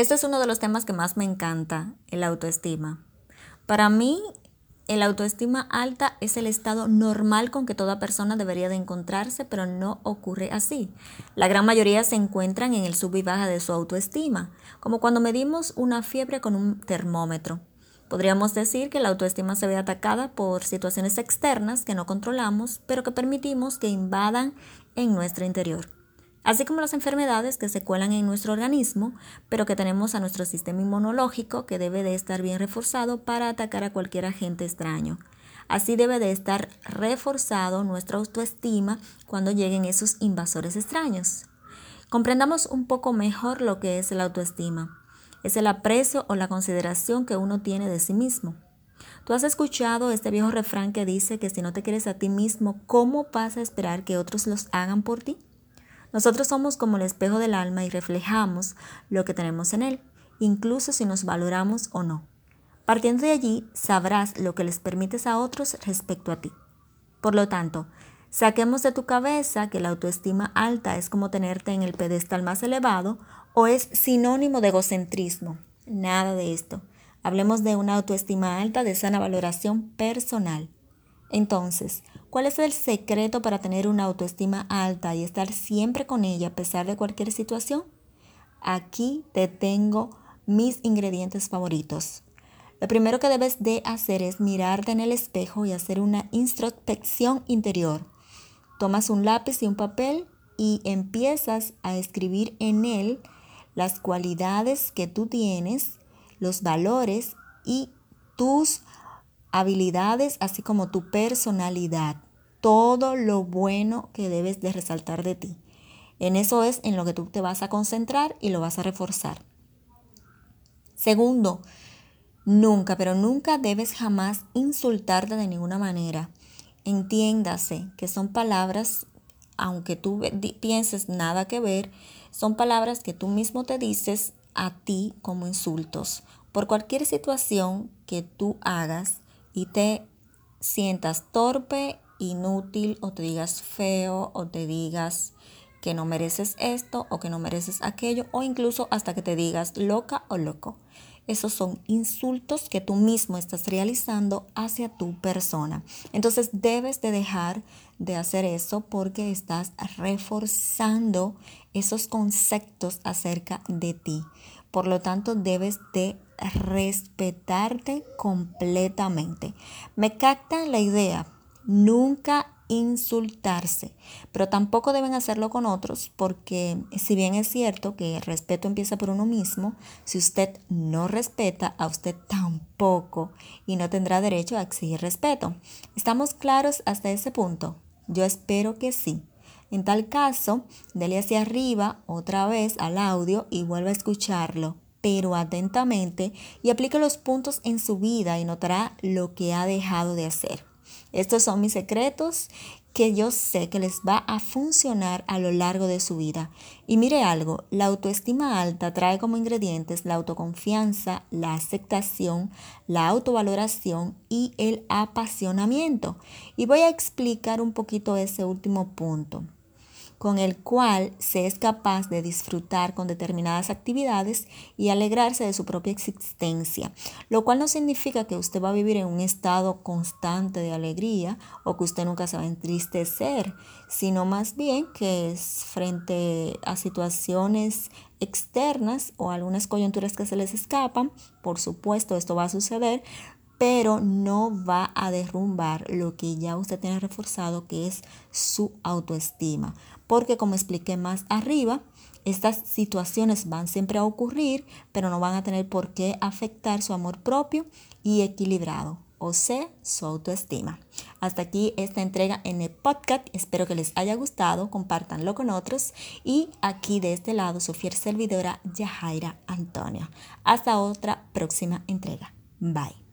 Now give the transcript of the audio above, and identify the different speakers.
Speaker 1: Este es uno de los temas que más me encanta, el autoestima. Para mí, el autoestima alta es el estado normal con que toda persona debería de encontrarse, pero no ocurre así. La gran mayoría se encuentran en el sub y baja de su autoestima, como cuando medimos una fiebre con un termómetro. Podríamos decir que la autoestima se ve atacada por situaciones externas que no controlamos, pero que permitimos que invadan en nuestro interior así como las enfermedades que se cuelan en nuestro organismo, pero que tenemos a nuestro sistema inmunológico que debe de estar bien reforzado para atacar a cualquier agente extraño. Así debe de estar reforzado nuestra autoestima cuando lleguen esos invasores extraños. Comprendamos un poco mejor lo que es la autoestima. Es el aprecio o la consideración que uno tiene de sí mismo. Tú has escuchado este viejo refrán que dice que si no te quieres a ti mismo, ¿cómo vas a esperar que otros los hagan por ti? Nosotros somos como el espejo del alma y reflejamos lo que tenemos en él, incluso si nos valoramos o no. Partiendo de allí, sabrás lo que les permites a otros respecto a ti. Por lo tanto, saquemos de tu cabeza que la autoestima alta es como tenerte en el pedestal más elevado o es sinónimo de egocentrismo. Nada de esto. Hablemos de una autoestima alta de sana valoración personal. Entonces, ¿cuál es el secreto para tener una autoestima alta y estar siempre con ella a pesar de cualquier situación? Aquí te tengo mis ingredientes favoritos. Lo primero que debes de hacer es mirarte en el espejo y hacer una introspección interior. Tomas un lápiz y un papel y empiezas a escribir en él las cualidades que tú tienes, los valores y tus habilidades, así como tu personalidad, todo lo bueno que debes de resaltar de ti. En eso es en lo que tú te vas a concentrar y lo vas a reforzar. Segundo, nunca, pero nunca debes jamás insultarte de ninguna manera. Entiéndase que son palabras, aunque tú pienses nada que ver, son palabras que tú mismo te dices a ti como insultos. Por cualquier situación que tú hagas, y te sientas torpe, inútil o te digas feo o te digas que no mereces esto o que no mereces aquello o incluso hasta que te digas loca o loco. Esos son insultos que tú mismo estás realizando hacia tu persona. Entonces debes de dejar de hacer eso porque estás reforzando esos conceptos acerca de ti. Por lo tanto, debes de respetarte completamente. Me captan la idea, nunca insultarse, pero tampoco deben hacerlo con otros porque si bien es cierto que el respeto empieza por uno mismo, si usted no respeta, a usted tampoco y no tendrá derecho a exigir respeto. ¿Estamos claros hasta ese punto? Yo espero que sí. En tal caso, dele hacia arriba otra vez al audio y vuelva a escucharlo pero atentamente y aplique los puntos en su vida y notará lo que ha dejado de hacer. Estos son mis secretos que yo sé que les va a funcionar a lo largo de su vida. Y mire algo, la autoestima alta trae como ingredientes la autoconfianza, la aceptación, la autovaloración y el apasionamiento. Y voy a explicar un poquito ese último punto con el cual se es capaz de disfrutar con determinadas actividades y alegrarse de su propia existencia, lo cual no significa que usted va a vivir en un estado constante de alegría o que usted nunca se va a entristecer, sino más bien que es frente a situaciones externas o algunas coyunturas que se les escapan, por supuesto esto va a suceder, pero no va a derrumbar lo que ya usted tiene reforzado, que es su autoestima. Porque como expliqué más arriba, estas situaciones van siempre a ocurrir, pero no van a tener por qué afectar su amor propio y equilibrado, o sea, su autoestima. Hasta aquí esta entrega en el podcast. Espero que les haya gustado, compártanlo con otros. Y aquí de este lado, su fiel servidora, Yajaira Antonia. Hasta otra próxima entrega. Bye.